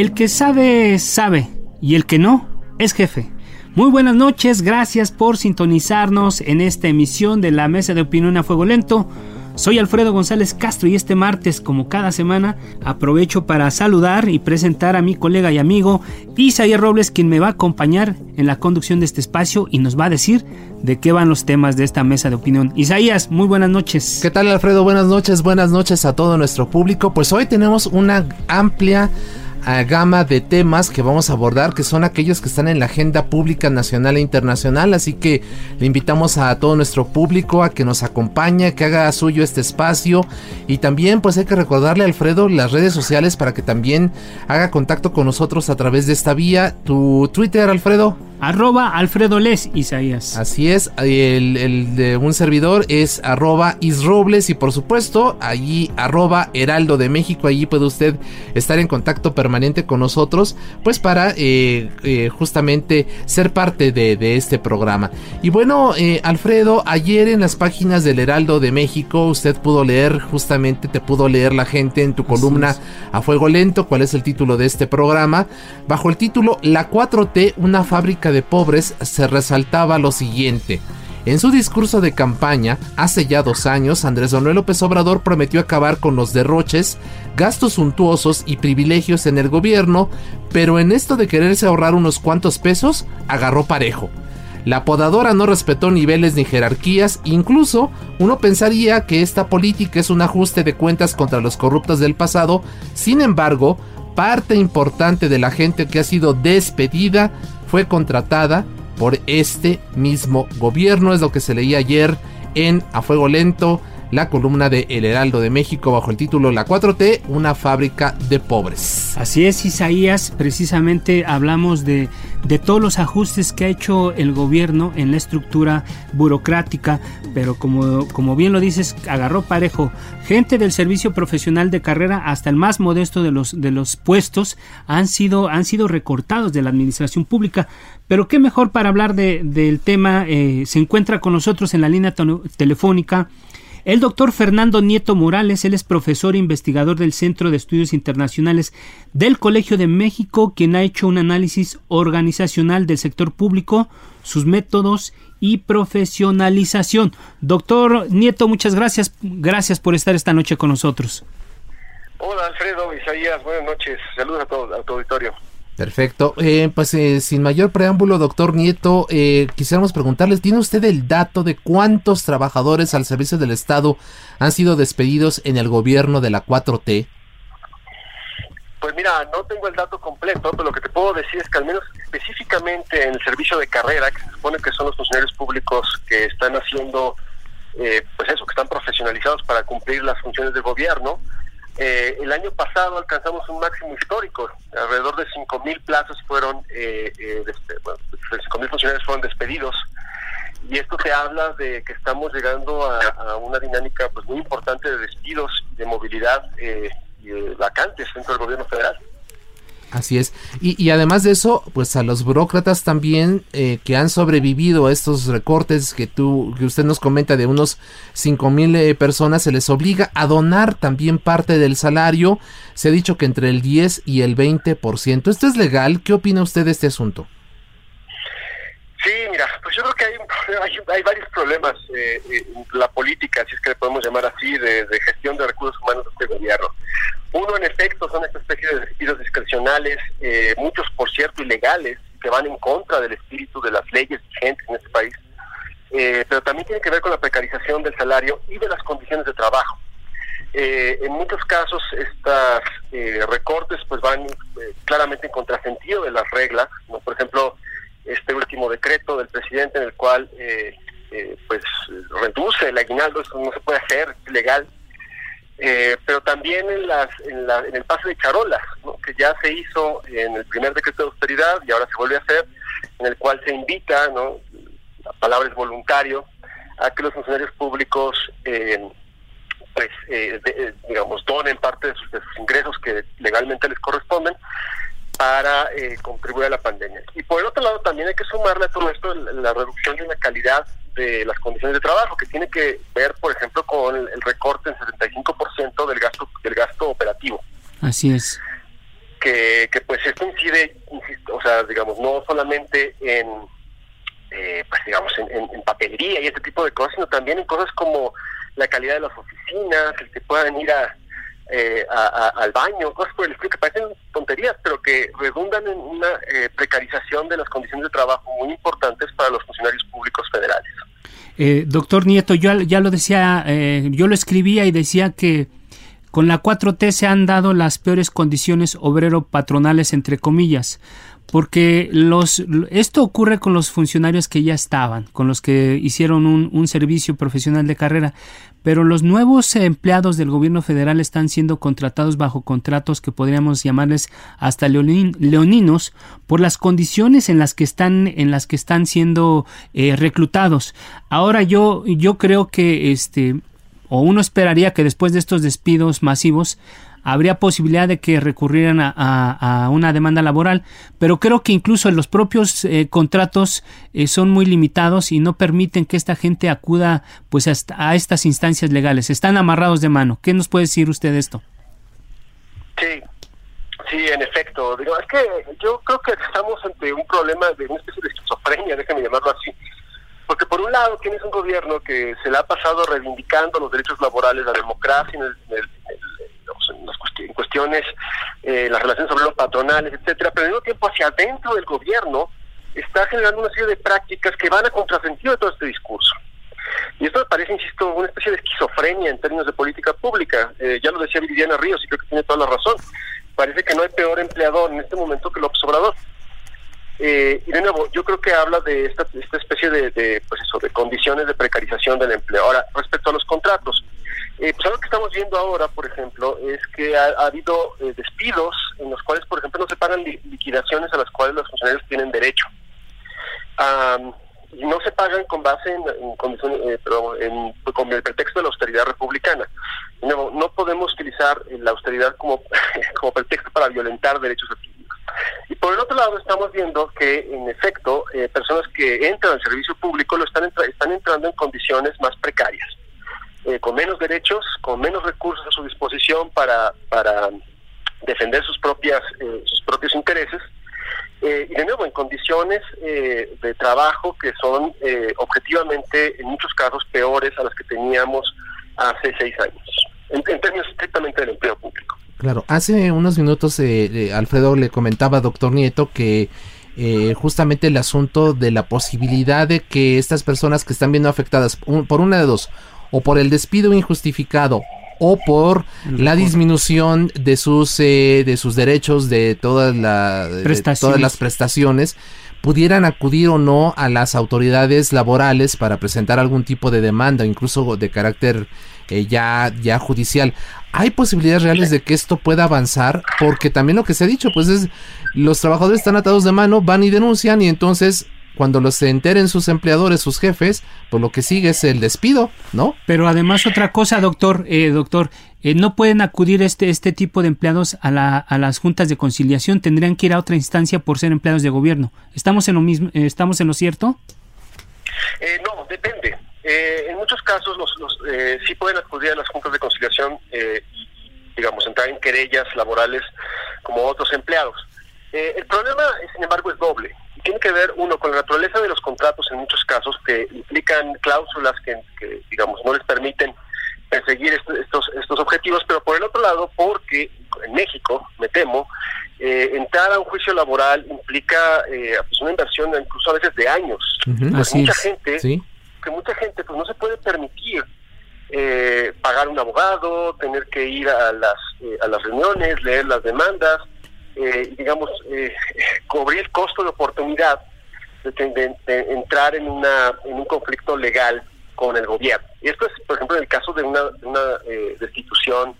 El que sabe, sabe, y el que no, es jefe. Muy buenas noches, gracias por sintonizarnos en esta emisión de la Mesa de Opinión a Fuego Lento. Soy Alfredo González Castro y este martes, como cada semana, aprovecho para saludar y presentar a mi colega y amigo Isaías Robles, quien me va a acompañar en la conducción de este espacio y nos va a decir de qué van los temas de esta mesa de opinión. Isaías, muy buenas noches. ¿Qué tal Alfredo? Buenas noches, buenas noches a todo nuestro público. Pues hoy tenemos una amplia gama de temas que vamos a abordar, que son aquellos que están en la agenda pública nacional e internacional. Así que le invitamos a todo nuestro público a que nos acompañe, que haga suyo este espacio. Y también pues hay que recordarle a Alfredo las redes sociales para que también haga contacto con nosotros a través de esta vía. Tu Twitter, Alfredo. Arroba Alfredo Les Isaías. Así es, el, de un servidor es arroba Isrobles y por supuesto allí arroba Heraldo de México, allí puede usted estar en contacto permanente con nosotros pues para eh, eh, justamente ser parte de, este programa. Y bueno, eh, Alfredo, ayer en las páginas del Heraldo de México usted pudo leer, justamente te pudo leer la gente en tu columna a fuego lento, cuál es el título de este programa, bajo el título La 4T, una fábrica de pobres se resaltaba lo siguiente. En su discurso de campaña, hace ya dos años, Andrés Manuel López Obrador prometió acabar con los derroches, gastos suntuosos y privilegios en el gobierno, pero en esto de quererse ahorrar unos cuantos pesos, agarró parejo. La podadora no respetó niveles ni jerarquías, incluso uno pensaría que esta política es un ajuste de cuentas contra los corruptos del pasado, sin embargo, parte importante de la gente que ha sido despedida fue contratada por este mismo gobierno, es lo que se leía ayer en A Fuego Lento, la columna de El Heraldo de México bajo el título La 4T, una fábrica de pobres. Así es, Isaías, precisamente hablamos de, de todos los ajustes que ha hecho el gobierno en la estructura burocrática, pero como, como bien lo dices, agarró parejo. Gente del servicio profesional de carrera hasta el más modesto de los, de los puestos han sido, han sido recortados de la administración pública. Pero qué mejor para hablar de, del tema, eh, se encuentra con nosotros en la línea telefónica el doctor Fernando Nieto Morales, él es profesor e investigador del Centro de Estudios Internacionales del Colegio de México, quien ha hecho un análisis organizacional del sector público, sus métodos y profesionalización. Doctor Nieto, muchas gracias. Gracias por estar esta noche con nosotros. Hola Alfredo, Isaías, buenas noches. Saludos a todo, a tu auditorio. Perfecto. Eh, pues eh, sin mayor preámbulo, doctor Nieto, eh, quisiéramos preguntarles, ¿tiene usted el dato de cuántos trabajadores al servicio del Estado han sido despedidos en el gobierno de la 4T? Pues mira, no tengo el dato completo, pero lo que te puedo decir es que al menos específicamente en el servicio de carrera, que se supone que son los funcionarios públicos que están haciendo, pues eso, que están profesionalizados para cumplir las funciones del gobierno, eh, el año pasado alcanzamos un máximo histórico, alrededor de 5.000 plazas fueron, eh, eh, bueno, 5.000 funcionarios fueron despedidos. Y esto te habla de que estamos llegando a, una dinámica pues muy importante de despidos, de movilidad eh, y vacantes dentro del gobierno federal. Así es. Y, además de eso, pues a los burócratas también eh, que han sobrevivido a estos recortes que tú, que usted nos comenta de unos cinco mil eh, personas, se les obliga a donar también parte del salario. Se ha dicho que entre el 10 y el 20%. ¿Esto es legal? ¿Qué opina usted de este asunto? Sí, mira, pues yo creo que hay hay, varios problemas eh, en la política, si es que le podemos llamar así, de, gestión de recursos humanos de este gobierno. Uno, en efecto, son esta especie de despidos discrecionales, eh, muchos, por cierto, ilegales, que van en contra del espíritu de las leyes vigentes en este país, eh, pero también tiene que ver con la precarización del salario y de las condiciones de trabajo. en muchos casos, estos recortes pues van claramente en contrasentido de las reglas. ¿no? Por ejemplo, este último decreto del presidente en el cual eh, eh, pues reduce el aguinaldo, eso no se puede hacer, es ilegal. Eh, pero también en, las, en, la, en el pase de charolas, que ya se hizo en el primer decreto de austeridad y ahora se vuelve a hacer, en el cual se invita, ¿no? la palabra es voluntario, a que los funcionarios públicos pues digamos donen parte de de sus ingresos que legalmente les corresponden para eh, contribuir a la pandemia. Y por el otro lado también hay que sumarle a todo esto la reducción de la calidad de las condiciones de trabajo, que tiene que ver, por ejemplo, con el, recorte en 75% del gasto del gasto operativo. Así es. Que, que pues esto incide, o sea, digamos, no solamente en, eh, pues digamos, en, en, papelería y este tipo de cosas, sino también en cosas como la calidad de las oficinas, el que puedan ir a, eh, al baño, cosas por el estilo que parecen tonterías, pero que redundan en una eh, precarización de las condiciones de trabajo muy importantes para los funcionarios públicos federales. Eh, doctor Nieto, yo ya lo decía, yo lo escribía y decía que con la 4T se han dado las peores condiciones obrero-patronales, entre comillas porque los, esto ocurre con los funcionarios que ya estaban, con los que hicieron un, un, servicio profesional de carrera, pero los nuevos empleados del gobierno federal están siendo contratados bajo contratos que podríamos llamarles hasta leoninos por las condiciones en las que están en las que están siendo eh, reclutados. Ahora yo yo creo que este o uno esperaría que después de estos despidos masivos habría posibilidad de que recurrieran a, una demanda laboral, pero creo que incluso los propios eh, contratos eh, son muy limitados y no permiten que esta gente acuda pues hasta a estas instancias legales. Están amarrados de mano. ¿Qué nos puede decir usted de esto? Sí, sí, en efecto. Digo, es que yo creo que estamos ante un problema de una especie de esquizofrenia, déjeme llamarlo así. Porque por un lado tienes un gobierno que se le ha pasado reivindicando los derechos laborales, la democracia en el en, cuestiones, eh, las relaciones sobre los patronales, etcétera, pero al mismo tiempo hacia adentro del gobierno está generando una serie de prácticas que van a contrasentido de todo este discurso. Y esto me parece, insisto, una especie de esquizofrenia en términos de política pública. Eh, ya lo decía Viviana Ríos y creo que tiene toda la razón. Parece que no hay peor empleador en este momento que López Obrador. Eh, y de nuevo, yo creo que habla de esta, esta especie de, de, pues eso, de condiciones de precarización del empleo. Ahora, respecto a los contratos, eh, pues algo que estamos viendo ahora, por ejemplo, es que ha, habido eh, despidos en los cuales, por ejemplo, no se pagan liquidaciones a las cuales los funcionarios tienen derecho. y no se pagan con base en, eh, con el pretexto de la austeridad republicana. No, no podemos utilizar la austeridad como, como pretexto para violentar derechos adquiridos. Y por el otro lado estamos viendo que, en efecto, personas que entran al servicio público lo están, están entrando en condiciones más precarias. Eh, con menos derechos, con menos recursos a su disposición para, para defender sus propias eh, sus propios intereses eh, y de nuevo en condiciones de trabajo que son objetivamente en muchos casos peores a las que teníamos hace seis años en, términos estrictamente del empleo público. Claro, hace unos minutos Alfredo le comentaba, doctor Nieto, que justamente el asunto de la posibilidad de que estas personas que están viendo afectadas por una de dos, o por el despido injustificado o por la disminución de sus eh, de sus derechos de todas, la, todas las prestaciones pudieran acudir o no a las autoridades laborales para presentar algún tipo de demanda, incluso de carácter eh, ya, ya judicial. ¿Hay posibilidades reales de que esto pueda avanzar? Porque también lo que se ha dicho, pues es, los trabajadores están atados de mano, van y denuncian y entonces cuando los se enteren sus empleadores, sus jefes, pues lo que sigue es el despido, ¿no? Pero además otra cosa, doctor, eh, doctor, eh, no pueden acudir este este tipo de empleados a, la, a las juntas de conciliación, tendrían que ir a otra instancia por ser empleados de gobierno. ¿Estamos en lo mismo, eh, estamos en lo cierto? no, depende. en muchos casos los, los sí pueden acudir a las juntas de conciliación y, digamos, entrar en querellas laborales como otros empleados. el problema, sin embargo, es doble tiene que ver, uno, con la naturaleza de los contratos en muchos casos que implican cláusulas que, digamos, no les permiten perseguir estos, estos objetivos, pero por el otro lado, porque en México, me temo, eh, entrar a un juicio laboral implica eh, pues una inversión incluso a veces de años. mucha gente, que mucha gente pues no se puede permitir eh, pagar un abogado, tener que ir a las, a las reuniones, leer las demandas, eh, digamos, eh, cubrir el costo de oportunidad de, entrar en, una, en un conflicto legal con el gobierno. Y esto es, por ejemplo, en el caso de una, eh, destitución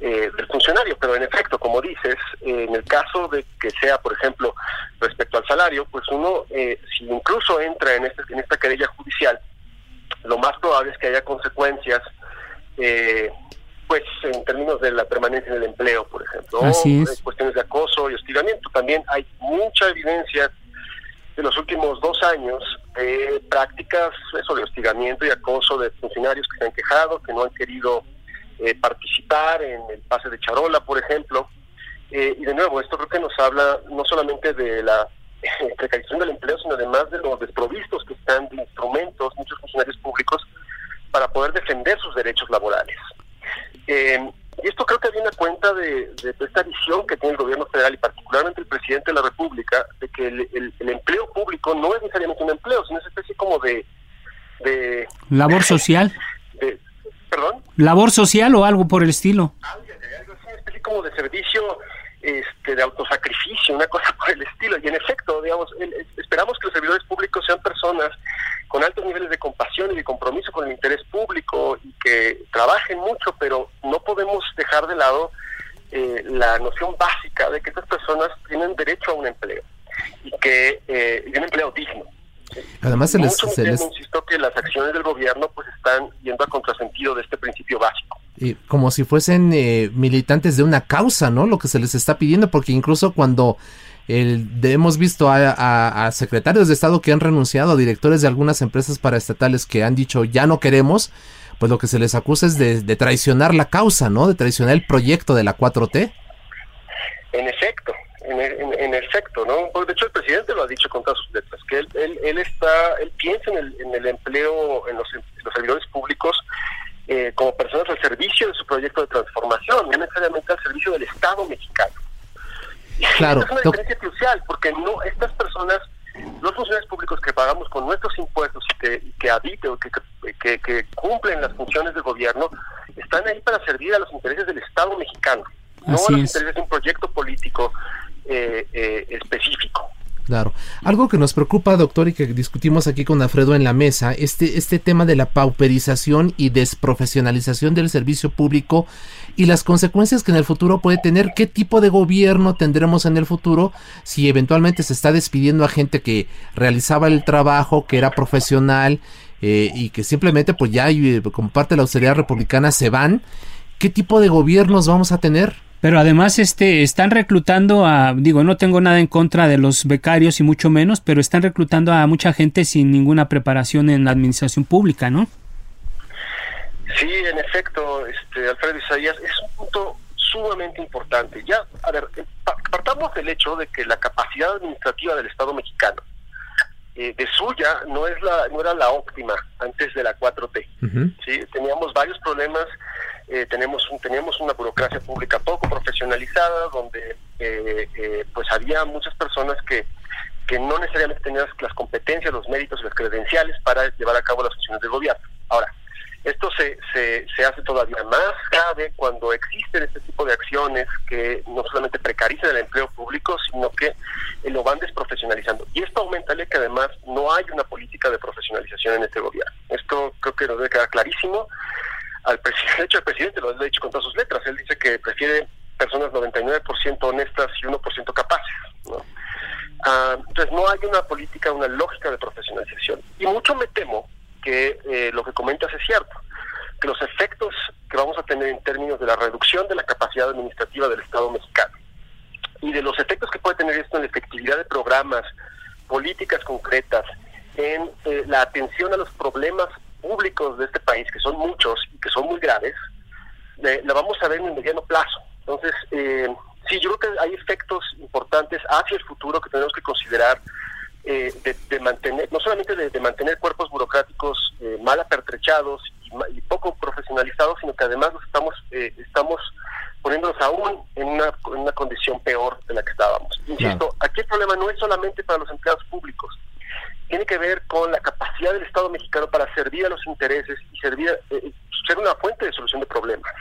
eh, del funcionario, pero en efecto, como dices, en el caso de que sea, por ejemplo, respecto al salario, pues uno, si incluso entra en, este, en esta querella judicial, lo más probable es que haya consecuencias eh, pues en términos de la permanencia en el empleo, por ejemplo, o cuestiones de acoso y hostigamiento. También hay mucha evidencia de los últimos dos años de prácticas eso, de hostigamiento y acoso de funcionarios que se han quejado, que no han querido eh, participar en el pase de charola, por ejemplo. Eh, y de nuevo, esto creo que nos habla no solamente de la precarización del empleo, sino además de los desprovistos que están de instrumentos, muchos funcionarios públicos, para poder defender sus derechos laborales. Eh, y esto creo que viene a cuenta de, esta visión que tiene el gobierno federal y particularmente el presidente de la República, de que el, empleo público no es necesariamente un empleo, sino es una especie como de... de ¿Labor social? ¿Perdón? ¿Labor social o algo por el estilo? Algo, así, una especie como de servicio este, de autosacrificio, una cosa por el estilo. Y en efecto, digamos, esperamos que los servidores públicos sean personas con altos niveles de compasión y de compromiso con el interés público y que trabajen mucho, pero no podemos dejar de lado eh, la noción básica de que estas personas tienen derecho a un empleo y que eh, un empleo digno. Además, se les, se insisto que las acciones del gobierno pues están yendo a contrasentido de este principio básico. Y como si fuesen eh, militantes de una causa, ¿no? Lo que se les está pidiendo, porque incluso cuando hemos visto a, secretarios de Estado que han renunciado, a directores de algunas empresas paraestatales que han dicho ya no queremos, pues lo que se les acusa es de, traicionar la causa, ¿no? De traicionar el proyecto de la 4T. En efecto, en, efecto, ¿no? Pues, de hecho el presidente lo ha dicho con todas sus letras, que él, está, él piensa en el, empleo, en los, servidores públicos eh, como personas al servicio de su proyecto de transformación, no necesariamente al servicio del Estado mexicano. Claro. Es una diferencia crucial, porque no estas personas, los funcionarios públicos que pagamos con nuestros impuestos y que, que habiten, que, que, cumplen las funciones del gobierno, están ahí para servir a los intereses del Estado mexicano, no a los intereses de un proyecto político eh, eh, específico. Claro. Algo que nos preocupa, doctor, y que discutimos aquí con Alfredo en la mesa, este, este tema de la pauperización y desprofesionalización del servicio público y las consecuencias que en el futuro puede tener, qué tipo de gobierno tendremos en el futuro si eventualmente se está despidiendo a gente que realizaba el trabajo, que era profesional eh, y que simplemente pues ya eh, como parte de la austeridad republicana se van, ¿qué tipo de gobiernos vamos a tener? Pero además este están reclutando a digo, no tengo nada en contra de los becarios y mucho menos, pero están reclutando a mucha gente sin ninguna preparación en la administración pública, ¿no? Sí, en efecto, este Alfredo Isaías es un punto sumamente importante. Ya, a ver, eh, partamos del hecho de que la capacidad administrativa del Estado mexicano eh, de suya no es la no era la óptima antes de la 4T. ¿sí? Teníamos varios problemas eh, tenemos un, teníamos una burocracia pública poco profesionalizada donde eh, eh, pues había muchas personas que, que no necesariamente tenían las competencias, los méritos las credenciales para llevar a cabo las funciones del gobierno. Ahora, esto se, se, se hace todavía más grave cuando existen este tipo de acciones que no solamente precarizan el empleo público, sino que lo van desprofesionalizando. Y esto aumenta que además no hay una política de profesionalización en este gobierno. Esto creo que nos debe quedar clarísimo al presidente, de hecho el presidente lo ha dicho con todas sus letras, él dice que prefiere personas 99% honestas y 1% capaces. ¿no? Ah, entonces no hay una política, una lógica de profesionalización. Y mucho me temo que eh, lo que comentas es cierto, que los efectos que vamos a tener en términos de la reducción de la capacidad administrativa del Estado mexicano y de los efectos que puede tener esto en la efectividad de programas, políticas concretas, en eh, la atención a los problemas públicos de este país, que son muchos y que son muy graves, la vamos a ver en el mediano plazo. Entonces, eh, sí, yo creo que hay efectos importantes hacia el futuro que tenemos que considerar eh, de, mantener, no solamente de, mantener cuerpos burocráticos eh, mal apertrechados y, poco profesionalizados, sino que además los estamos, eh, estamos poniéndonos aún en una, una condición peor de la que estábamos. Insisto, aquí el problema no es solamente para los empleados públicos, tiene que ver con la capacidad del Estado mexicano para servir a los intereses y servir, ser una fuente de solución de problemas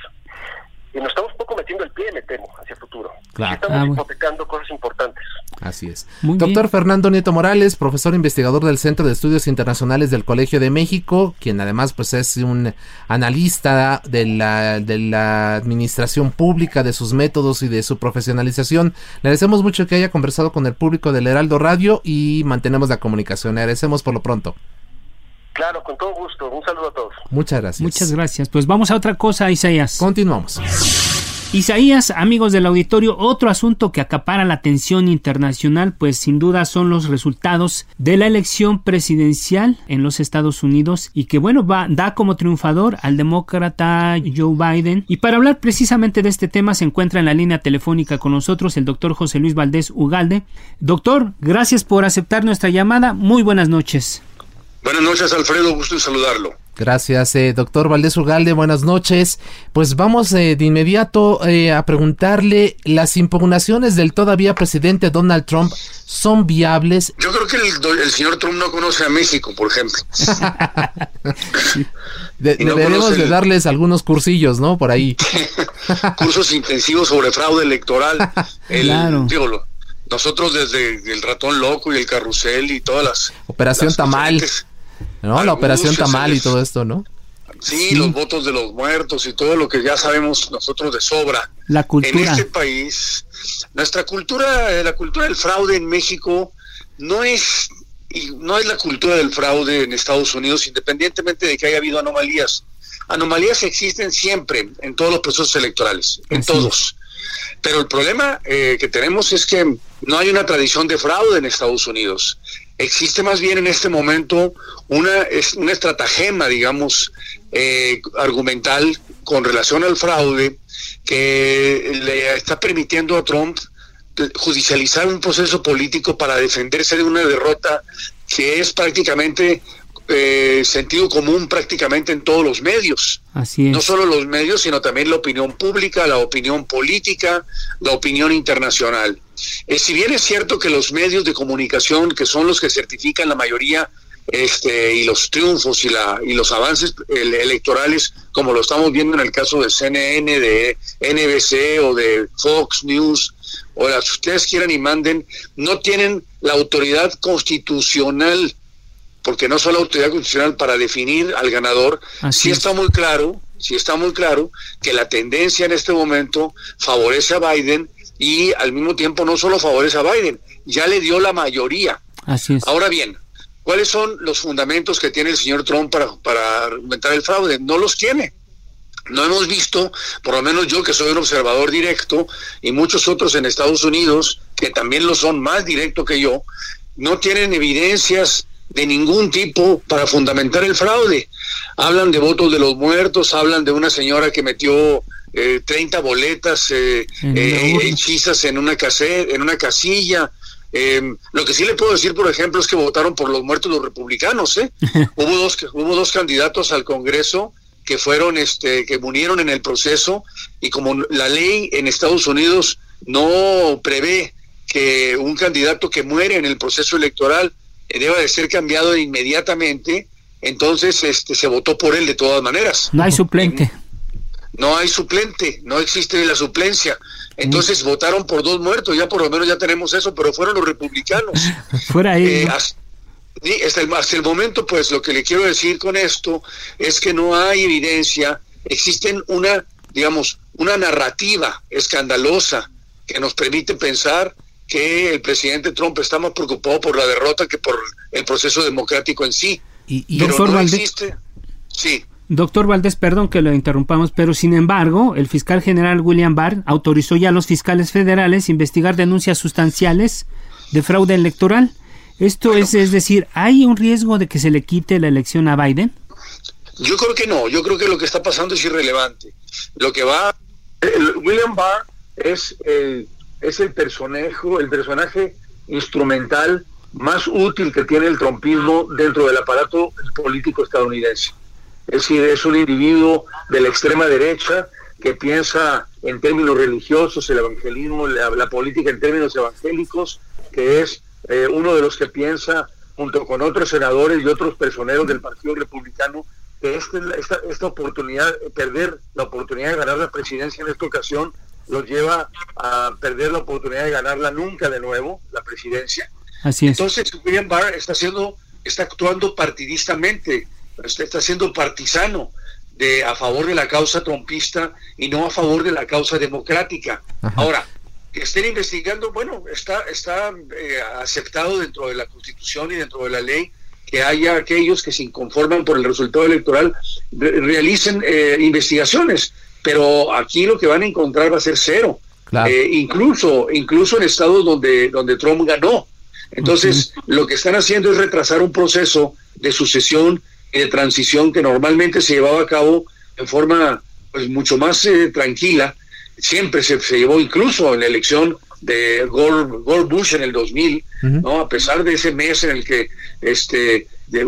y nos estamos poco metiendo el pie, me temo, hacia el futuro. Estamos ah, hipotecando cosas importantes. Así es. Doctor Fernando Nieto Morales, profesor investigador del Centro de Estudios Internacionales del Colegio de México, quien además pues es un analista de la, de la administración pública, de sus métodos y de su profesionalización. Le agradecemos mucho que haya conversado con el público del Heraldo Radio y mantenemos la comunicación. Le agradecemos por lo pronto. Claro, con todo gusto. Un saludo a todos. Muchas gracias. Muchas gracias. Pues vamos a otra cosa, Isaías. Continuamos. Isaías, amigos del auditorio, otro asunto que acapara la atención internacional, pues sin duda son los resultados de la elección presidencial en los Estados Unidos y que bueno, va, da como triunfador al demócrata Joe Biden. Y para hablar precisamente de este tema se encuentra en la línea telefónica con nosotros el doctor José Luis Valdés Ugalde. Doctor, gracias por aceptar nuestra llamada. Muy buenas noches. Buenas noches, Alfredo, gusto en saludarlo. Gracias, eh, doctor Valdés Ugalde, buenas noches. Pues vamos eh, de inmediato eh, a preguntarle, ¿las impugnaciones del todavía presidente Donald Trump son viables? Yo creo que el, señor Trump no conoce a México, por ejemplo. deberemos de darles algunos cursillos, ¿no? Por ahí. Cursos intensivos sobre fraude electoral. claro. nosotros desde el ratón loco y el carrusel y todas las... Operación Tamal. ¿No? la operación Tamal y todo esto, ¿no? Sí, los votos de los muertos y todo lo que ya sabemos nosotros de sobra. La cultura. En este país, nuestra cultura, la cultura del fraude en México no es y no es la cultura del fraude en Estados Unidos, independientemente de que haya habido anomalías. Anomalías existen siempre en todos los procesos electorales, en todos. Pero el problema eh, que tenemos es que no hay una tradición de fraude en Estados Unidos existe más bien en este momento una, una estratagema, digamos, eh, argumental con relación al fraude que le está permitiendo a Trump judicializar un proceso político para defenderse de una derrota que es prácticamente eh, sentido común prácticamente en todos los medios. Así No solo los medios, sino también la opinión pública, la opinión política, la opinión internacional. Eh, si bien es cierto que los medios de comunicación, que son los que certifican la mayoría este, y los triunfos y, la, y los avances electorales, como lo estamos viendo en el caso de CNN, de NBC o de Fox News, o las que ustedes quieran y manden, no tienen la autoridad constitucional, porque no son la autoridad constitucional para definir al ganador. sí está muy claro, sí está muy claro que la tendencia en este momento favorece a Biden y al mismo tiempo no solo favorece a Biden, ya le dio la mayoría. Así es. Ahora bien, ¿cuáles son los fundamentos que tiene el señor Trump para, para argumentar el fraude? No los tiene. No hemos visto, por lo menos yo que soy un observador directo y muchos otros en Estados Unidos, que también lo son más directo que yo, no tienen evidencias de ningún tipo para fundamentar el fraude. Hablan de votos de los muertos, hablan de una señora que metió eh, 30 boletas eh, eh, hechizas en una, en una casilla. Em, lo que sí le puedo decir, por ejemplo, es que votaron por los muertos los republicanos. ¿eh? hubo, dos, hubo dos candidatos al Congreso que fueron, este, que murieron en el proceso y como la ley en Estados Unidos no prevé que un candidato que muere en el proceso electoral deba de ser cambiado inmediatamente, entonces este, se votó por él de todas maneras. No hay suplente no hay suplente, no existe la suplencia. Entonces votaron por dos muertos, ya por lo menos ya tenemos eso, pero fueron los republicanos. Fuera ahí. Eh, hasta, el, hasta el momento, pues lo que le quiero decir con esto es que no hay evidencia, existen una, digamos, una narrativa escandalosa que nos permite pensar que el presidente Trump está más preocupado por la derrota que por el proceso democrático en sí. Y, pero no existe. Sí. Doctor Valdés, perdón que lo interrumpamos, pero sin embargo, el fiscal general William Barr autorizó ya a los fiscales federales investigar denuncias sustanciales de fraude electoral. Esto es, es decir, ¿hay un riesgo de que se le quite la elección a Biden? Yo creo que no, yo creo que lo que está pasando es irrelevante. Lo que va, William Barr es, es el personaje, el personaje instrumental más útil que tiene el trompismo dentro del aparato político estadounidense. Es decir, es un individuo de la extrema derecha que piensa en términos religiosos, el evangelismo, la, política en términos evangélicos, que es eh, uno de los que piensa, junto con otros senadores y otros personeros del Partido Republicano, que este, esta, esta oportunidad, perder la oportunidad de ganar la presidencia en esta ocasión, los lleva a perder la oportunidad de ganarla nunca de nuevo, la presidencia. Así es. Entonces, William Barr está haciendo, está actuando partidistamente, está siendo partisano de a favor de la causa trompista y no a favor de la causa democrática. Ahora, que estén investigando, bueno, está, está eh, aceptado dentro de la Constitución y dentro de la ley que haya aquellos que se inconforman por el resultado electoral realicen eh, investigaciones, pero aquí lo que van a encontrar va a ser cero. Eh, incluso, incluso en estados donde, donde Trump ganó. Entonces, lo que están haciendo es retrasar un proceso de sucesión de transición que normalmente se llevaba a cabo en forma pues, mucho más eh, tranquila. Siempre se, se, llevó incluso en la elección de Gore, Bush en el 2000, ¿no? A pesar de ese mes en el que este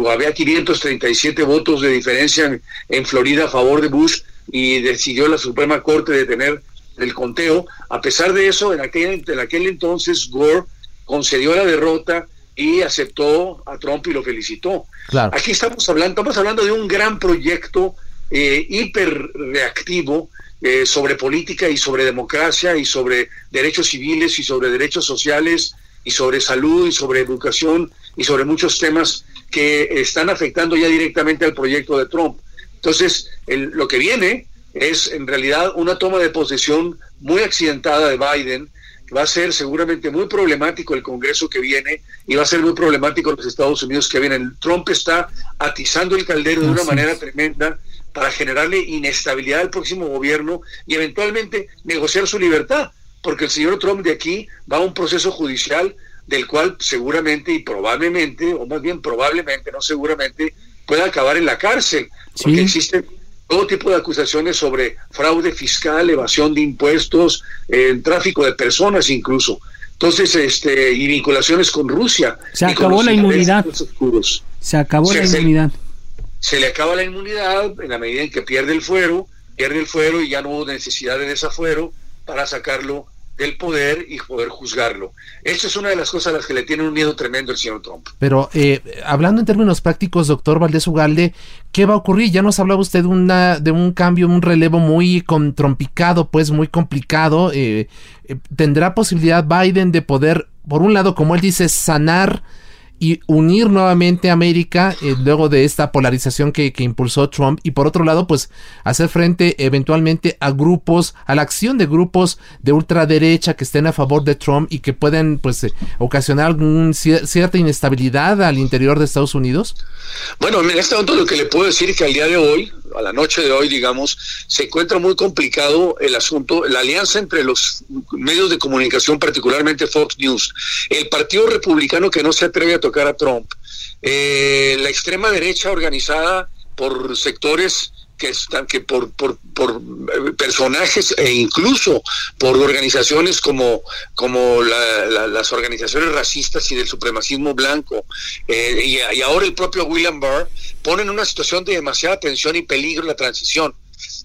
había 537 votos de diferencia en, Florida a favor de Bush y decidió la Suprema Corte detener el conteo, a pesar de eso, en aquel, en aquel entonces Gore concedió la derrota y aceptó a Trump y lo felicitó. Aquí estamos hablando, estamos hablando de un gran proyecto eh, hiper reactivo eh, sobre política y sobre democracia y sobre derechos civiles y sobre derechos sociales y sobre salud y sobre educación y sobre muchos temas que están afectando ya directamente al proyecto de Trump. Entonces, lo que viene es en realidad una toma de posesión muy accidentada de Biden, va a ser seguramente muy problemático el Congreso que viene y va a ser muy problemático los Estados Unidos que vienen. Trump está atizando el caldero de una manera tremenda para generarle inestabilidad al próximo gobierno y eventualmente negociar su libertad, porque el señor Trump de aquí va a un proceso judicial del cual seguramente y probablemente, o más bien probablemente, no seguramente, pueda acabar en la cárcel, porque existen todo tipo de acusaciones sobre fraude fiscal, evasión de impuestos, eh, tráfico de personas incluso. Entonces, este, y vinculaciones con Rusia. Se acabó la inmunidad. Se acabó la inmunidad se le acaba la inmunidad en la medida en que pierde el fuero, pierde el fuero y ya no hubo necesidad de desafuero para sacarlo del poder y poder juzgarlo. Esa es una de las cosas a las que le tiene un miedo tremendo el señor Trump. Pero eh, hablando en términos prácticos, doctor Valdés Ugalde, ¿qué va a ocurrir? Ya nos hablaba usted una, de un cambio, un relevo muy contrompicado, pues muy complicado. Eh, eh, ¿Tendrá posibilidad Biden de poder, por un lado, como él dice, sanar y unir nuevamente a América eh, luego de esta polarización que, impulsó Trump y por otro lado pues hacer frente eventualmente a grupos, a la acción de grupos de ultraderecha que estén a favor de Trump y que pueden pues eh, ocasionar algún, cierta inestabilidad al interior de Estados Unidos? Bueno, en este momento lo que le puedo decir es que al día de hoy, a la noche de hoy, digamos, se encuentra muy complicado el asunto, la alianza entre los medios de comunicación, particularmente Fox News, el Partido Republicano que no se atreve a tocar a Trump, eh, la extrema derecha organizada por sectores que están que por, por, por, eh, personajes e incluso por organizaciones como, como las organizaciones racistas y del supremacismo blanco eh, y, ahora el propio William Barr ponen una situación de demasiada tensión y peligro la transición.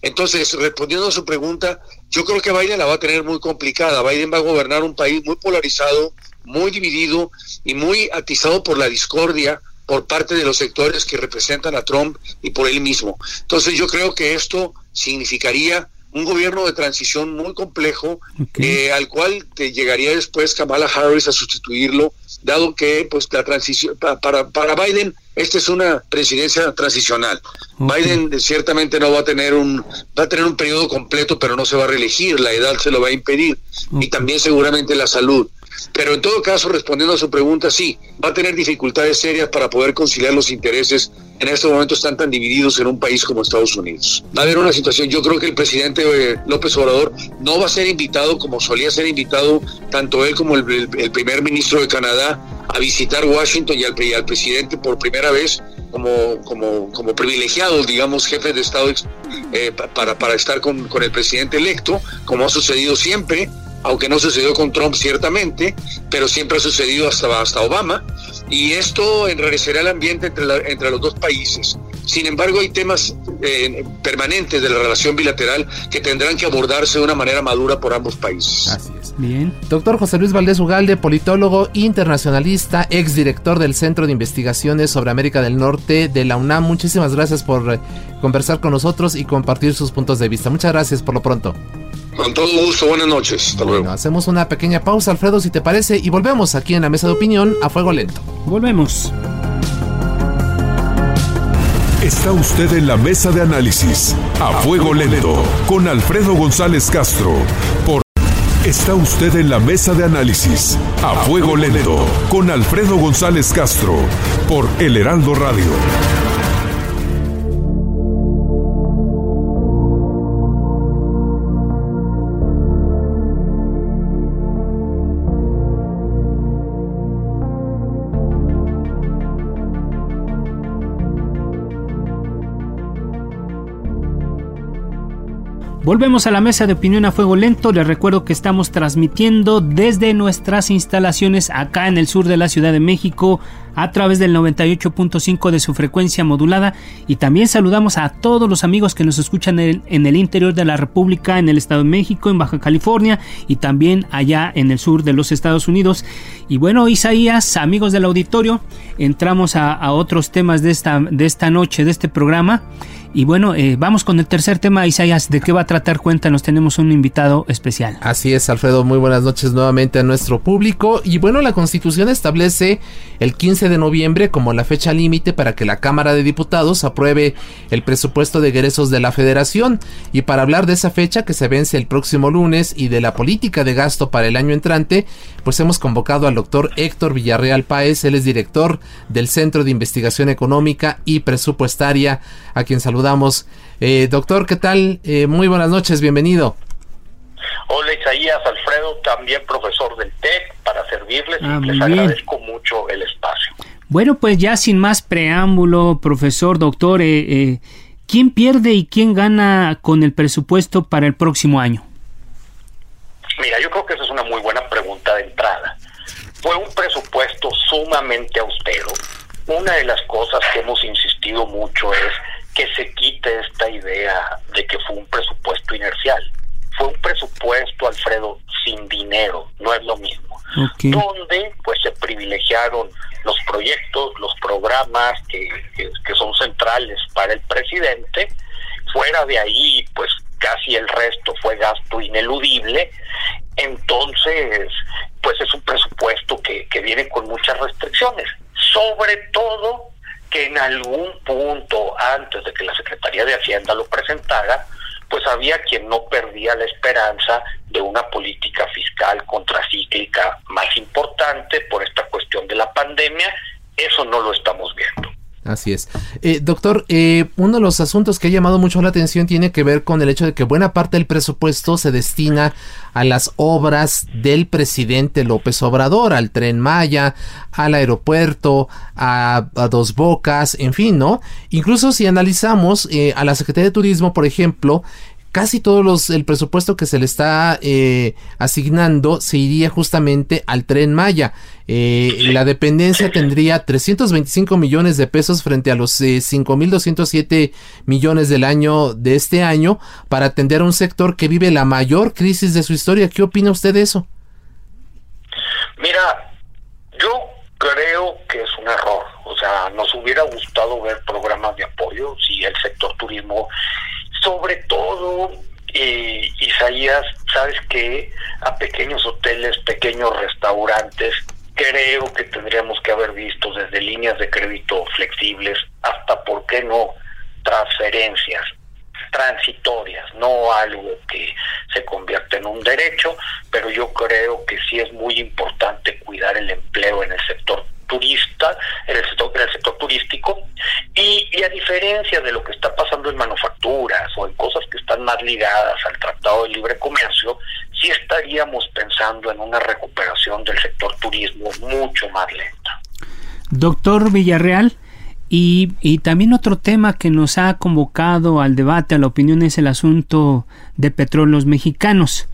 Entonces, respondiendo a su pregunta, yo creo que Biden la va a tener muy complicada. Biden va a gobernar un país muy polarizado, muy dividido y muy atizado por la discordia por parte de los sectores que representan a Trump y por él mismo. Entonces yo creo que esto significaría un gobierno de transición muy complejo eh, al cual te llegaría después Kamala Harris a sustituirlo, dado que pues la transición para, para Biden esta es una presidencia transicional. Biden ciertamente no va a tener un va a tener un periodo completo, pero no se va a reelegir, la edad se lo va a impedir y también seguramente la salud. Pero en todo caso, respondiendo a su pregunta, sí, va a tener dificultades serias para poder conciliar los intereses. En estos momentos están tan divididos en un país como Estados Unidos. Va a haber una situación, yo creo que el presidente eh, López Obrador no va a ser invitado como solía ser invitado tanto él como el, primer ministro de Canadá a visitar Washington y al, presidente por primera vez como, como, como privilegiados, digamos, jefes de Estado eh, para, para estar con, con el presidente electo, como ha sucedido siempre aunque no sucedió con Trump ciertamente, pero siempre ha sucedido hasta, hasta Obama. y esto enrarecerá el ambiente entre, entre los dos países. Sin embargo, hay temas eh, permanentes de la relación bilateral que tendrán que abordarse de una manera madura por ambos países. Así es. Bien. Doctor José Luis Valdés Ugalde, politólogo internacionalista, exdirector del Centro de Investigaciones sobre América del Norte de la UNAM. Muchísimas gracias por eh, conversar con nosotros y compartir sus puntos de vista. Muchas gracias por lo pronto. Con todo gusto, buenas noches. Hasta luego. hacemos una pequeña pausa, Alfredo, si te parece, y volvemos aquí en la mesa de opinión a fuego lento. Volvemos. Está usted en la mesa de análisis a fuego lento con Alfredo González Castro por Está usted en la mesa de análisis a fuego lento con Alfredo González Castro por El Heraldo Radio. Volvemos a la mesa de opinión a fuego lento. Les recuerdo que estamos transmitiendo desde nuestras instalaciones acá en el sur de la Ciudad de México a través del 98.5 de su frecuencia modulada y también saludamos a todos los amigos que nos escuchan en el, interior de la República, en el Estado de México, en Baja California y también allá en el sur de los Estados Unidos. Y bueno, Isaías, amigos del auditorio, entramos a, a otros temas de esta, de esta noche, de este programa. Y bueno, eh, vamos con el tercer tema, Isaías. ¿De qué va a tratar? Cuéntanos, tenemos un invitado especial. Así es, Alfredo. Muy buenas noches nuevamente a nuestro público. Y bueno, la Constitución establece el 15 de noviembre como la fecha límite para que la Cámara de Diputados apruebe el presupuesto de egresos de la Federación. Y para hablar de esa fecha que se vence el próximo lunes y de la política de gasto para el año entrante, pues hemos convocado al doctor Héctor Villarreal Páez. Él es director del Centro de Investigación Económica y Presupuestaria, a quien saludamos eh, doctor, ¿qué tal? Eh, muy buenas noches, bienvenido. Hola Isaías, Alfredo, también profesor del TEC, para servirles y ah, les agradezco mucho el espacio. Bueno, pues ya sin más preámbulo, profesor, doctor, eh, ¿quién pierde y quién gana con el presupuesto para el próximo año? Mira, yo creo que esa es una muy buena pregunta de entrada. Fue un presupuesto sumamente austero. Una de las cosas que hemos insistido mucho es que se quite esta idea de que fue un presupuesto inercial. Fue un presupuesto, Alfredo, sin dinero, no es lo mismo. Donde pues se privilegiaron los proyectos, los programas que, que, son centrales para el presidente. Fuera de ahí, pues casi el resto fue gasto ineludible. Entonces, pues es un presupuesto que, que viene con muchas restricciones. Sobre todo que en algún punto antes de que la Secretaría de Hacienda lo presentara, pues había quien no perdía la esperanza de una política fiscal contracíclica más importante por esta cuestión de la pandemia. Eso no lo estamos viendo. Así es. Eh, doctor, eh, uno de los asuntos que ha llamado mucho la atención tiene que ver con el hecho de que buena parte del presupuesto se destina a las obras del presidente López Obrador, al tren Maya, al aeropuerto, a, Dos Bocas, en fin, ¿no? Incluso si analizamos eh, a la Secretaría de Turismo, por ejemplo, casi todos los el presupuesto que se le está eh, asignando se iría justamente al tren Maya. Eh, la dependencia tendría 325 millones de pesos frente a los eh, 5.207 millones del año de este año para atender a un sector que vive la mayor crisis de su historia. ¿Qué opina usted de eso? Mira, yo creo que es un error. O sea, nos hubiera gustado ver programas de apoyo si el sector turismo sobre todo, eh, Isaías, sabes que a pequeños hoteles, pequeños restaurantes, creo que tendríamos que haber visto desde líneas de crédito flexibles hasta, ¿por qué no?, transferencias transitorias, no algo que se convierta en un derecho, pero yo creo que sí es muy importante cuidar el empleo en el sector turista, en el sector, en el sector turístico, y, y, a diferencia de lo que está pasando en manufacturas o en cosas que están más ligadas al Tratado de Libre Comercio, sí estaríamos pensando en una recuperación del sector turismo mucho más lenta. Doctor Villarreal, y, y, también otro tema que nos ha convocado al debate, a la opinión, es el asunto de petróleos mexicanos.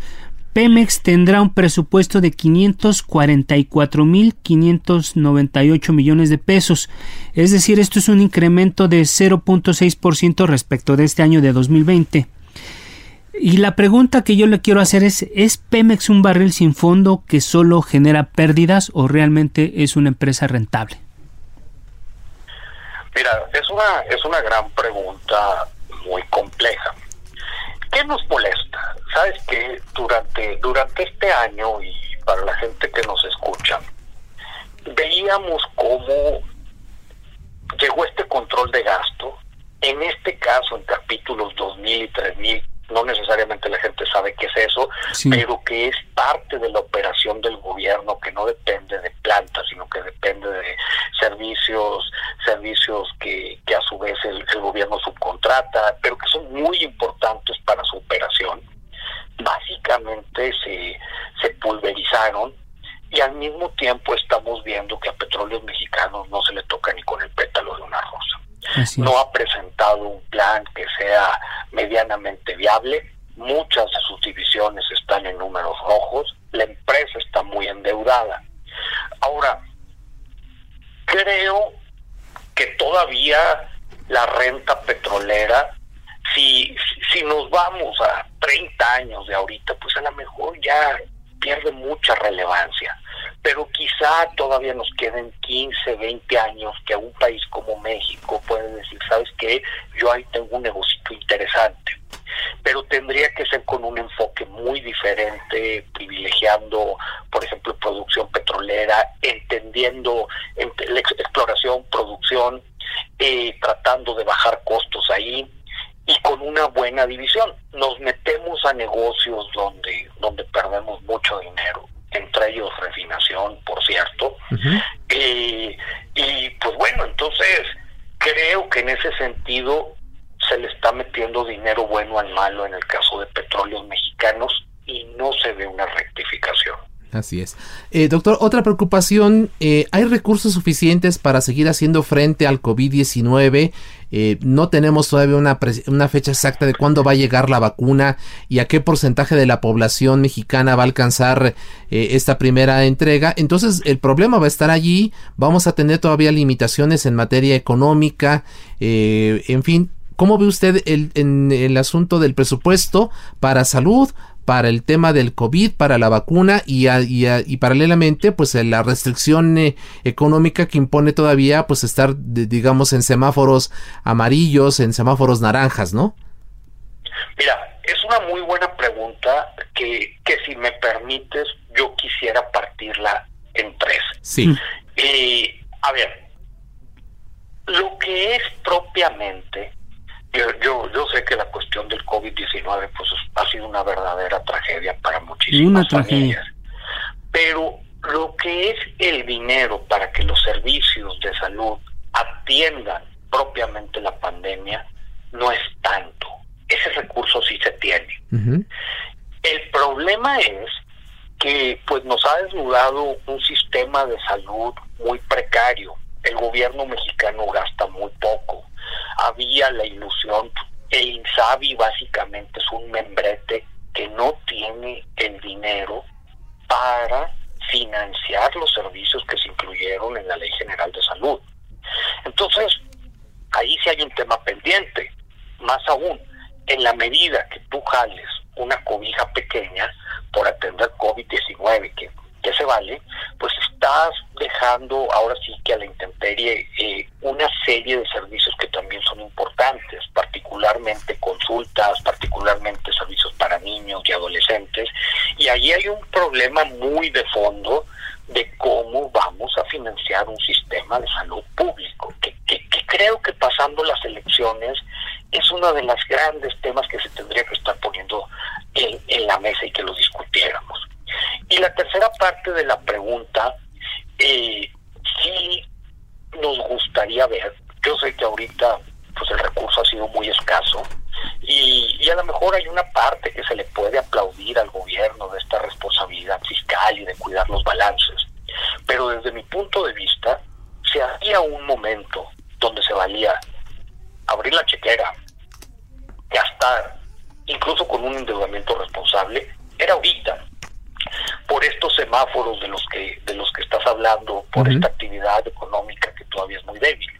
Pemex tendrá un presupuesto de 544.598 millones de pesos. Es decir, esto es un incremento de 0.6% respecto de este año de 2020. Y la pregunta que yo le quiero hacer es, ¿es Pemex un barril sin fondo que solo genera pérdidas o realmente es una empresa rentable? Mira, es una, es una gran pregunta muy compleja. ¿Qué nos molesta? Sabes que durante, durante este año y para la gente que nos escucha, veíamos cómo llegó este control de gasto, en este caso en capítulos 2000 y 3000, no necesariamente la gente sabe qué es eso, pero que es parte de la operación del gobierno que no depende de plantas, sino que depende de servicios, servicios que, que a su vez el, el gobierno subcontrata, pero que son muy importantes para su operación. Básicamente se, se pulverizaron y al mismo tiempo estamos viendo que a petróleos mexicanos no se le toca ni con el pétalo de una rosa no ha presentado un plan que sea medianamente viable. Muchas de sus divisiones están en números rojos. La empresa está muy endeudada. Ahora, creo que todavía la renta petrolera, si, si nos vamos a 30 años de ahorita, pues a lo mejor ya pierde mucha relevancia pero quizá todavía nos queden 15, 20 años que a un país como México puede decir, ¿sabes qué? Yo ahí tengo un negocio interesante. Pero tendría que ser con un enfoque muy diferente, privilegiando, por ejemplo, producción petrolera, entendiendo la exploración, producción, eh, tratando de bajar costos ahí y con una buena división. Nos metemos a negocios donde, donde perdemos mucho dinero entre ellos refinación, por cierto. y pues bueno, entonces creo que en ese sentido se le está metiendo dinero bueno al malo en el caso de petróleos mexicanos y no se ve una rectificación. Así es. Eh, doctor, otra preocupación, eh, ¿hay recursos suficientes para seguir haciendo frente al COVID-19? Eh, no tenemos todavía una, una, fecha exacta de cuándo va a llegar la vacuna y a qué porcentaje de la población mexicana va a alcanzar esta primera entrega. Entonces el problema va a estar allí, vamos a tener todavía limitaciones en materia económica, en fin. ¿Cómo ve usted el, en el asunto del presupuesto para salud, para el tema del COVID, para la vacuna y, y, paralelamente pues la restricción eh, económica que impone todavía pues estar digamos en semáforos amarillos, en semáforos naranjas, ¿no? Mira, es una muy buena pregunta que, que si me permites yo quisiera partirla en tres. Sí. Y, a ver, lo que es propiamente yo, yo, yo sé que la cuestión del COVID-19 pues ha sido una verdadera tragedia para muchísimas familias. Pero lo que es el dinero para que los servicios de salud atiendan propiamente la pandemia no es tanto. Ese recurso sí se tiene. El problema es que pues nos ha desnudado un sistema de salud muy precario. El gobierno mexicano gasta muy poco había la ilusión. El INSABI básicamente es un membrete que no tiene el dinero para financiar los servicios que se incluyeron en la Ley General de Salud. Entonces, ahí sí hay un tema pendiente. Más aún, en la medida que tú jales una cobija pequeña por atender COVID-19, que, que se vale, pues estás dejando ahora sí que a la intemperie eh, una serie de servicios que también son importantes, particularmente consultas, particularmente servicios para niños y adolescentes, y allí hay un problema muy de fondo de cómo vamos a financiar un sistema de salud público, que, creo que pasando las elecciones es uno de los grandes temas que se tendría que estar poniendo en, en la mesa y que lo discutiéramos. Y la tercera parte de la pregunta eh, sí nos gustaría ver, yo sé que ahorita pues el recurso ha sido muy escaso y, y, a lo mejor hay una parte que se le puede aplaudir al gobierno de esta responsabilidad fiscal y de cuidar los balances, pero desde mi punto de vista se había un momento donde se valía abrir la chequera, gastar, incluso con un endeudamiento responsable, era ahorita por estos semáforos de los que de los que estás esta actividad económica que todavía es muy débil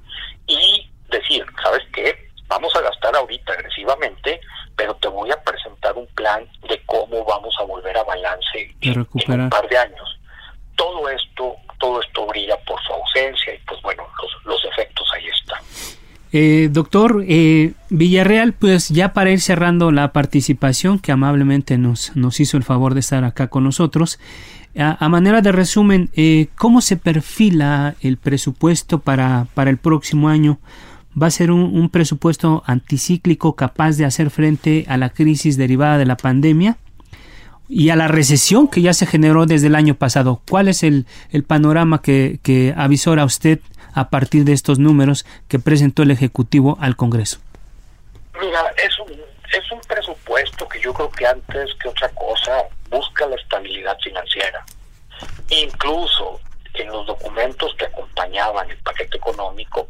y decir, ¿sabes qué? Vamos a gastar ahorita agresivamente, pero te voy a presentar un plan de cómo vamos a volver a balance en, un par de años. Todo esto, todo esto brilla por su ausencia y pues bueno, los, los efectos ahí están. Eh, doctor eh, Villarreal, pues ya para ir cerrando la participación que amablemente nos, nos hizo el favor de estar acá con nosotros, a, manera de resumen, eh, ¿cómo se perfila el presupuesto para, para el próximo año? ¿Va a ser un, un, presupuesto anticíclico capaz de hacer frente a la crisis derivada de la pandemia y a la recesión que ya se generó desde el año pasado? ¿Cuál es el, el panorama que, que avisora usted a partir de estos números que presentó el Ejecutivo al Congreso? Mira, es un, es un presupuesto que yo creo que antes que otra cosa busca la estabilidad financiera. Incluso en los documentos que acompañaban el paquete económico,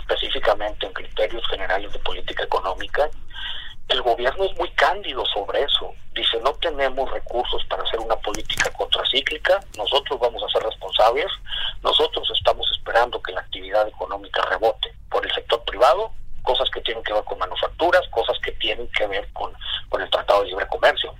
específicamente en criterios generales de política económica, el gobierno es muy cándido sobre eso. Dice, no tenemos recursos para hacer una política contracíclica, nosotros vamos a ser responsables, nosotros estamos esperando que la actividad económica rebote por el sector privado, cosas que tienen que ver con manufacturas, cosas que tienen que ver con, con el Tratado de Libre Comercio.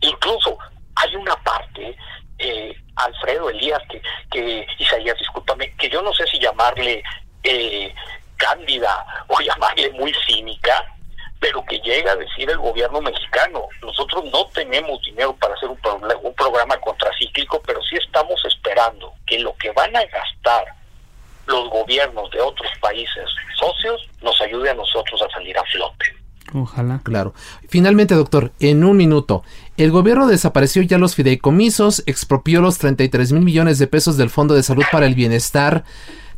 Incluso hay una parte, eh, Alfredo Elías, que, que, Isaías, discúlpame, que yo no sé si llamarle eh, cándida o llamarle muy cínica, pero que llega a decir el gobierno mexicano, nosotros no tenemos dinero para hacer un, un programa contracíclico, pero sí estamos esperando que lo que van a gastar los gobiernos de otros países socios nos ayude a nosotros a salir a flote. Ojalá. Claro. Finalmente, doctor, en un minuto, el gobierno desapareció ya los fideicomisos, expropió los 33 mil millones de pesos del Fondo de Salud para el Bienestar.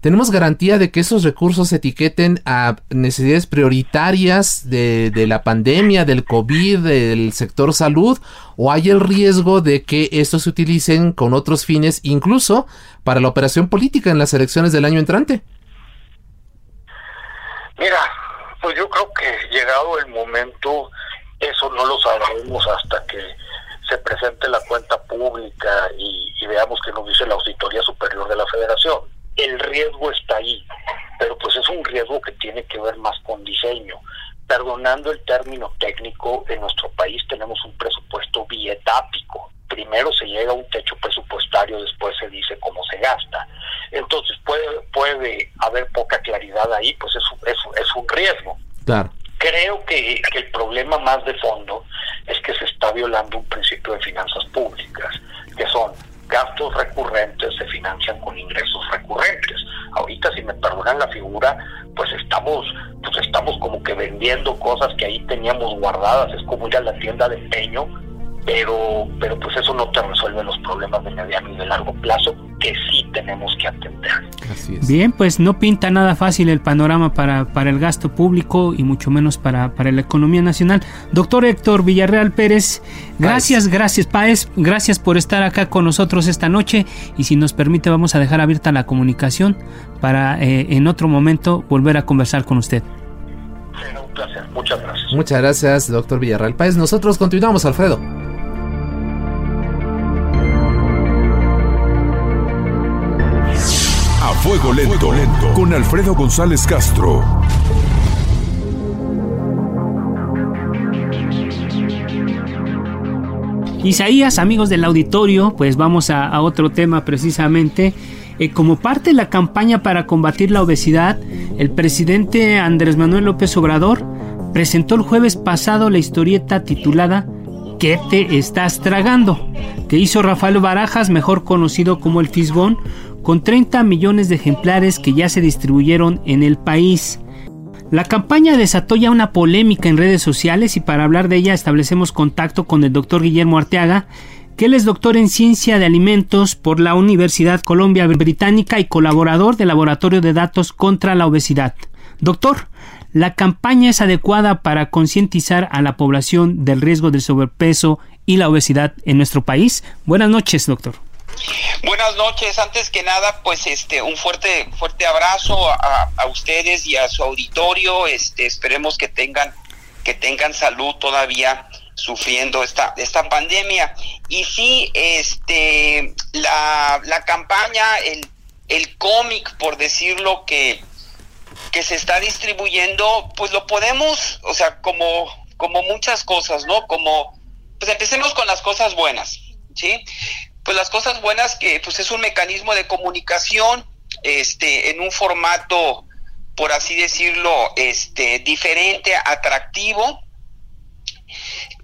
¿Tenemos garantía de que esos recursos se etiqueten a necesidades prioritarias de, la pandemia, del COVID, del sector salud? ¿O hay el riesgo de que estos se utilicen con otros fines, incluso para la operación política en las elecciones del año entrante? Mira, pues yo creo que llegado el momento, eso no lo sabremos hasta que se presente la cuenta pública y, y, veamos qué nos dice la Auditoría Superior de la Federación. El riesgo está ahí, pero pues es un riesgo que tiene que ver más con diseño. Perdonando el término técnico, en nuestro país tenemos un presupuesto billetápico. Primero se llega a un techo presupuestario, después se dice cómo se gasta. Entonces puede, puede haber poca claridad ahí, pues es, es, es un riesgo. Claro. Creo que, que el problema más de fondo es que se está violando un principio de finanzas públicas, que son gastos recurrentes se financian con ingresos recurrentes. Ahorita, si me perdonan la figura, pues estamos, pues estamos como que vendiendo cosas que ahí teníamos guardadas. Es como ir a la tienda de empeño pero, pero pues eso no te resuelve los problemas de mediano y de largo plazo que sí tenemos que atender. Bien, pues no pinta nada fácil el panorama para, para el gasto público y mucho menos para, para la economía nacional. Doctor Héctor Villarreal Pérez, gracias, Paez. gracias Paez, gracias por estar acá con nosotros esta noche y si nos permite vamos a dejar abierta la comunicación para eh, en otro momento volver a conversar con usted. Será un placer, muchas gracias. Muchas gracias, doctor Villarreal Páez. Nosotros continuamos, Alfredo. Fuego lento, lento, con Alfredo González Castro. Isaías, amigos del auditorio, pues vamos a, a otro tema precisamente. Eh, como parte de la campaña para combatir la obesidad, el presidente Andrés Manuel López Obrador presentó el jueves pasado la historieta titulada ¿Qué te estás tragando? que hizo Rafael Barajas, mejor conocido como el Fisgón, con 30 millones de ejemplares que ya se distribuyeron en el país. La campaña desató ya una polémica en redes sociales y para hablar de ella establecemos contacto con el doctor Guillermo Arteaga, que él es doctor en ciencia de alimentos por la Universidad Colombia Británica y colaborador del Laboratorio de Datos contra la Obesidad. Doctor, ¿la campaña es adecuada para concientizar a la población del riesgo del sobrepeso y la obesidad en nuestro país? Buenas noches, doctor. Buenas noches. Antes que nada, pues este un fuerte fuerte abrazo a, ustedes y a su auditorio. Este esperemos que tengan que tengan salud todavía sufriendo esta, esta pandemia. Y sí, este, la, la campaña, el, el cómic, por decirlo, que, que se está distribuyendo, pues lo podemos, o sea, como, como muchas cosas, ¿no? Como, pues empecemos con las cosas buenas, ¿sí? Pues las cosas buenas que pues es un mecanismo de comunicación, este, en un formato, por así decirlo, este, diferente, atractivo,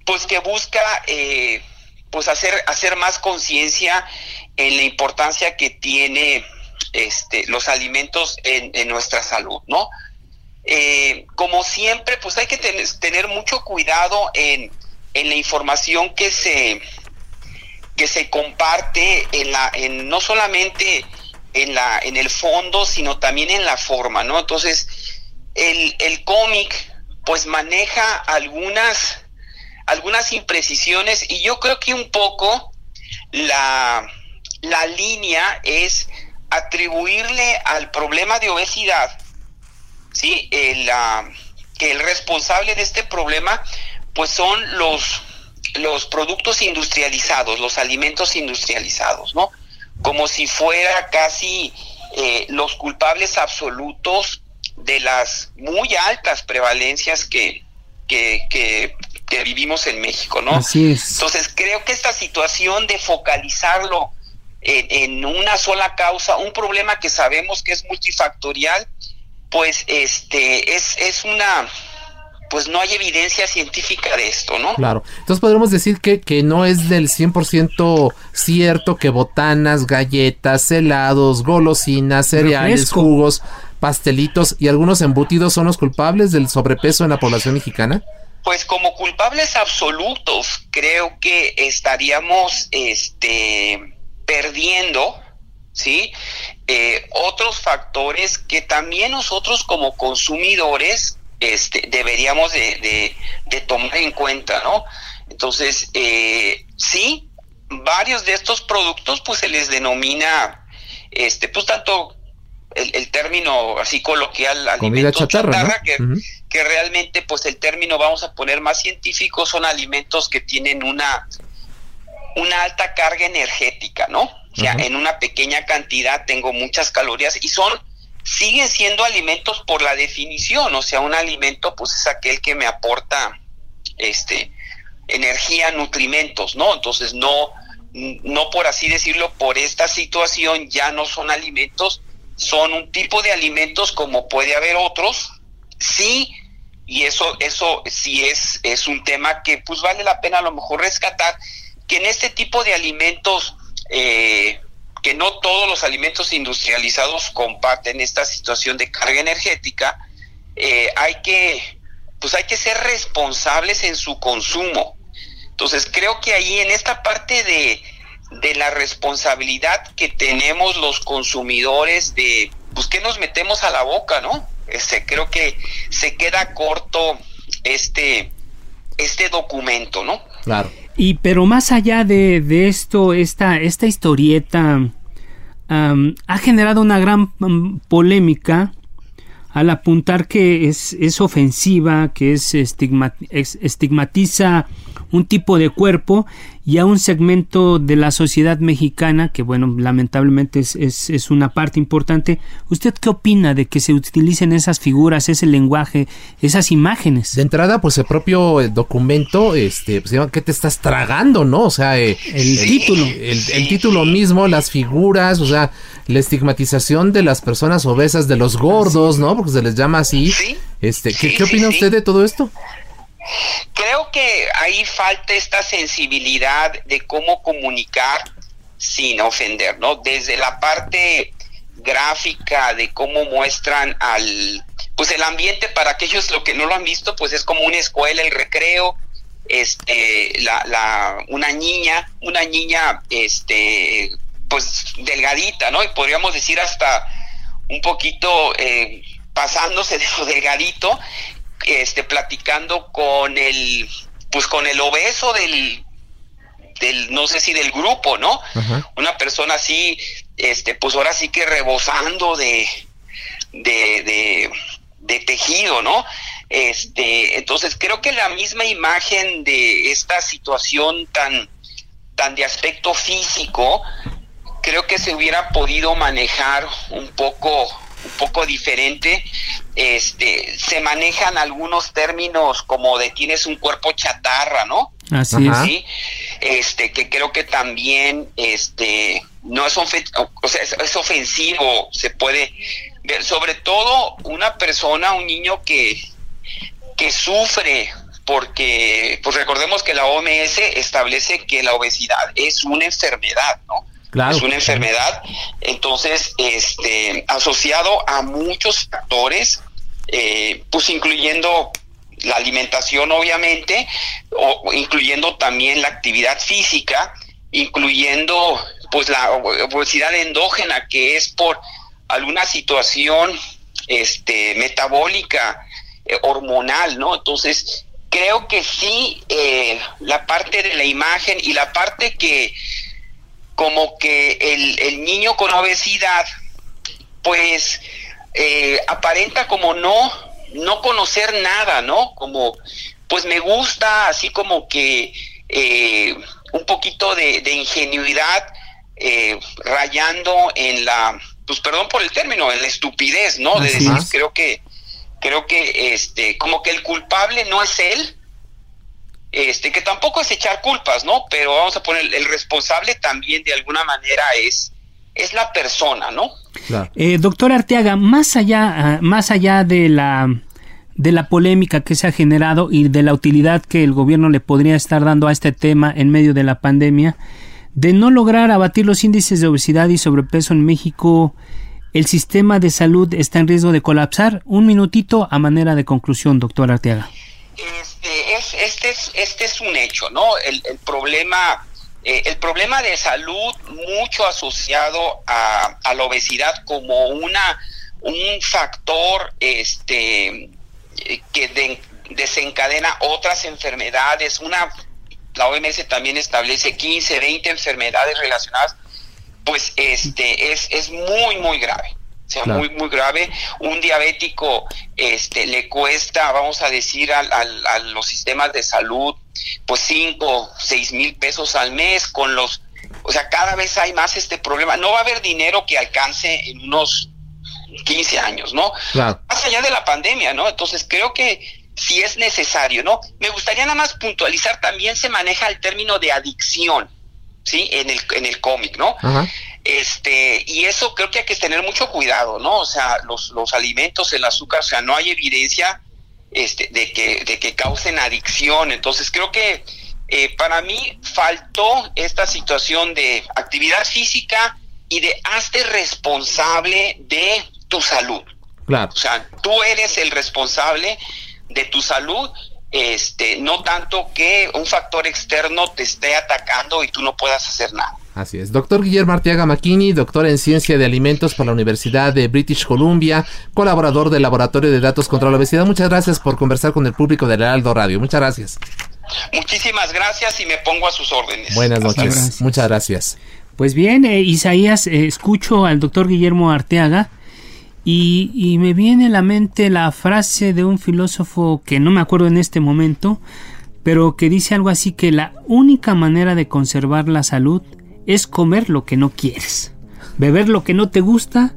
pues que busca, eh, pues hacer, hacer más conciencia en la importancia que tiene este, los alimentos en, nuestra salud, ¿no? Eh, como siempre, pues hay que tener mucho cuidado en, la información que se que se comparte en la en no solamente en la en el fondo sino también en la forma no entonces el, el cómic pues maneja algunas algunas imprecisiones y yo creo que un poco la la línea es atribuirle al problema de obesidad, ¿sí? El, que el responsable de este problema, pues son los, los productos industrializados, los alimentos industrializados, ¿no? Como si fuera casi eh, los culpables absolutos de las muy altas prevalencias que, que, que, que vivimos en México, ¿no? Así es. Entonces creo que esta situación de focalizarlo en, una sola causa, un problema que sabemos que es multifactorial, pues este es, es una pues no hay evidencia científica de esto, ¿no? Claro. Entonces podemos decir que, que no es del 100% cierto que botanas, galletas, helados, golosinas, cereales, jugos, pastelitos y algunos embutidos son los culpables del sobrepeso en la población mexicana. Pues como culpables absolutos, creo que estaríamos este perdiendo, ¿sí? Eh, otros factores que también nosotros como consumidores este, deberíamos de, tomar en cuenta, ¿no? Entonces, eh, sí, varios de estos productos pues se les denomina, este, pues tanto el, término así coloquial alimentos chatarra, que, que realmente pues el término vamos a poner más científico son alimentos que tienen una una alta carga energética, ¿no? O sea, en una pequeña cantidad tengo muchas calorías y son, siguen siendo alimentos por la definición, o sea, un alimento pues es aquel que me aporta, este, energía, nutrimentos, ¿no? Entonces no, no por así decirlo, por esta situación ya no son alimentos, son un tipo de alimentos como puede haber otros, sí, y eso, eso sí es, es un tema que pues vale la pena a lo mejor rescatar, que en este tipo de alimentos, eh, que no todos los alimentos industrializados comparten esta situación de carga energética, eh, hay que, pues hay que ser responsables en su consumo. Entonces creo que ahí en esta parte de, de la responsabilidad que tenemos los consumidores de, pues qué nos metemos a la boca, ¿no? Este, creo que se queda corto este, este documento, ¿no? Claro. Y pero más allá de, de esto, esta, esta historieta ha generado una gran polémica al apuntar que es, es ofensiva, que es, estigmatiza un tipo de cuerpo y a un segmento de la sociedad mexicana que bueno lamentablemente es, es, una parte importante. ¿usted qué opina de que se utilicen esas figuras ese lenguaje esas imágenes? de entrada pues el propio eh, documento este pues, ¿qué te estás tragando no? o sea eh, el, título. el, título mismo las figuras o sea la estigmatización de las personas obesas de los gordos no porque se les llama así. Este ¿qué, ¿qué opina usted de todo esto? Creo que ahí falta esta sensibilidad de cómo comunicar sin ofender, ¿no? Desde la parte gráfica de cómo muestran al pues el ambiente para aquellos lo que no lo han visto pues es como una escuela el recreo este la, la una niña una niña este pues delgadita no y podríamos decir hasta un poquito eh, pasándose de lo delgadito este, platicando con el, pues con el obeso del, del, no sé si del grupo, ¿no? Una persona así, este, pues ahora sí que rebosando de, de, de, tejido, ¿no? Este, entonces creo que la misma imagen de esta situación tan, tan de aspecto físico, creo que se hubiera podido manejar un poco un poco diferente. Este, se manejan algunos términos como de tienes un cuerpo chatarra, ¿no? Así ¿Sí? Este, que creo que también, este, no es, o sea, es, ofensivo, se puede ver, sobre todo una persona, un niño que, que sufre porque, pues recordemos que la OMS establece que la obesidad es una enfermedad, ¿no? Es una enfermedad, entonces, este, asociado a muchos factores, eh, pues incluyendo la alimentación, obviamente, o incluyendo también la actividad física, incluyendo pues la obesidad endógena que es por alguna situación este metabólica eh, hormonal no entonces creo que sí eh, la parte de la imagen y la parte que como que el, el niño con obesidad, pues eh, aparenta como no, no conocer nada, ¿no? Como, pues me gusta así como que eh, un poquito de, ingenuidad eh, rayando en la, pues perdón por el término, en la estupidez, ¿no? De decir, creo que, creo que este, como que el culpable no es él, este, que tampoco es echar culpas, ¿no? Pero vamos a poner, el responsable también de alguna manera es, es la persona, ¿no? Eh, doctor Arteaga, más allá, ah, más allá de la de la polémica que se ha generado y de la utilidad que el gobierno le podría estar dando a este tema en medio de la pandemia, de no lograr abatir los índices de obesidad y sobrepeso en México, el sistema de salud está en riesgo de colapsar. Un minutito a manera de conclusión, doctor Arteaga. Este es, este es, un hecho, ¿no? El, problema, eh, el problema de salud mucho asociado a, la obesidad como una un factor este que desencadena otras enfermedades, una la OMS también establece 15, 20 enfermedades relacionadas, pues este es, es muy muy grave sea muy muy grave. Un diabético este le cuesta vamos a decir a, a, los sistemas de salud pues cinco seis mil pesos al mes con los o sea cada vez hay más este problema. No va a haber dinero que alcance en unos 15 años no más allá de la pandemia no entonces creo que si es necesario no me gustaría nada más puntualizar también se maneja el término de adicción sí en el en el cómic no este, y eso creo que hay que tener mucho cuidado, ¿no? O sea, los, los alimentos, el azúcar, o sea, no hay evidencia este, de, que, de que causen adicción. Entonces, creo que eh, para mí faltó esta situación de actividad física y de hazte responsable de tu salud. Claro. O sea, tú eres el responsable de tu salud este, no tanto que un factor externo te esté atacando y tú no puedas hacer nada. Así es. Doctor Guillermo Arteaga Makini, doctor en Ciencia de Alimentos por la Universidad de British Columbia, colaborador del Laboratorio de Datos contra la Obesidad. Muchas gracias por conversar con el público del Heraldo Radio. Muchas gracias. Muchísimas gracias y me pongo a sus órdenes. Buenas noches. Muchas gracias. Pues bien, eh, Isaías, eh, escucho al doctor Guillermo Arteaga y, y me viene a la mente la frase de un filósofo que no me acuerdo en este momento, pero que dice algo así que la única manera de conservar la salud es comer lo que no quieres, beber lo que no te gusta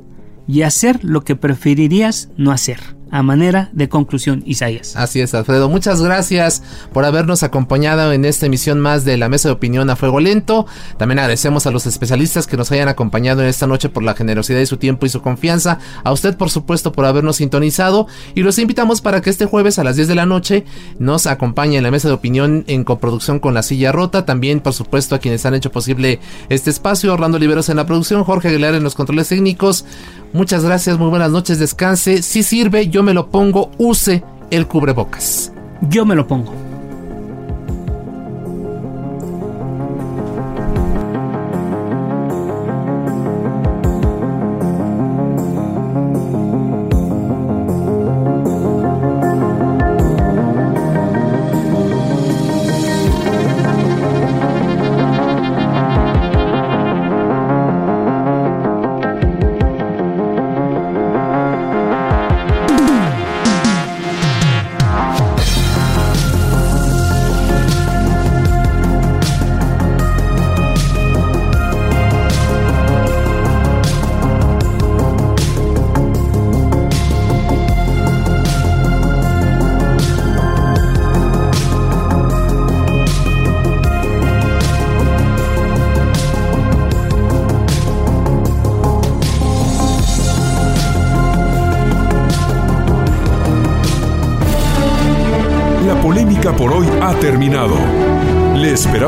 y hacer lo que preferirías no hacer a manera de conclusión, Isaías. Así es, Alfredo. Muchas gracias por habernos acompañado en esta emisión más de la Mesa de Opinión a Fuego Lento. También agradecemos a los especialistas que nos hayan acompañado en esta noche por la generosidad de su tiempo y su confianza. A usted, por supuesto, por habernos sintonizado. Y los invitamos para que este jueves a las 10 de la noche nos acompañe en la Mesa de Opinión en coproducción con La Silla Rota. También, por supuesto, a quienes han hecho posible este espacio. Orlando Liberos en la producción, Jorge Aguilar en los controles técnicos. Muchas gracias, muy buenas noches, descanse. Si sirve, yo me lo pongo, use el cubrebocas. Yo me lo pongo.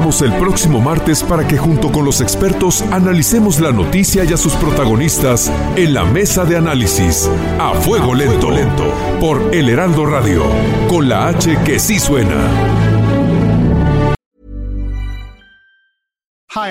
Esperamos el próximo martes para que junto con los expertos analicemos la noticia y a sus protagonistas en la mesa de análisis a fuego lento, lento por El Heraldo Radio, con la H que sí suena.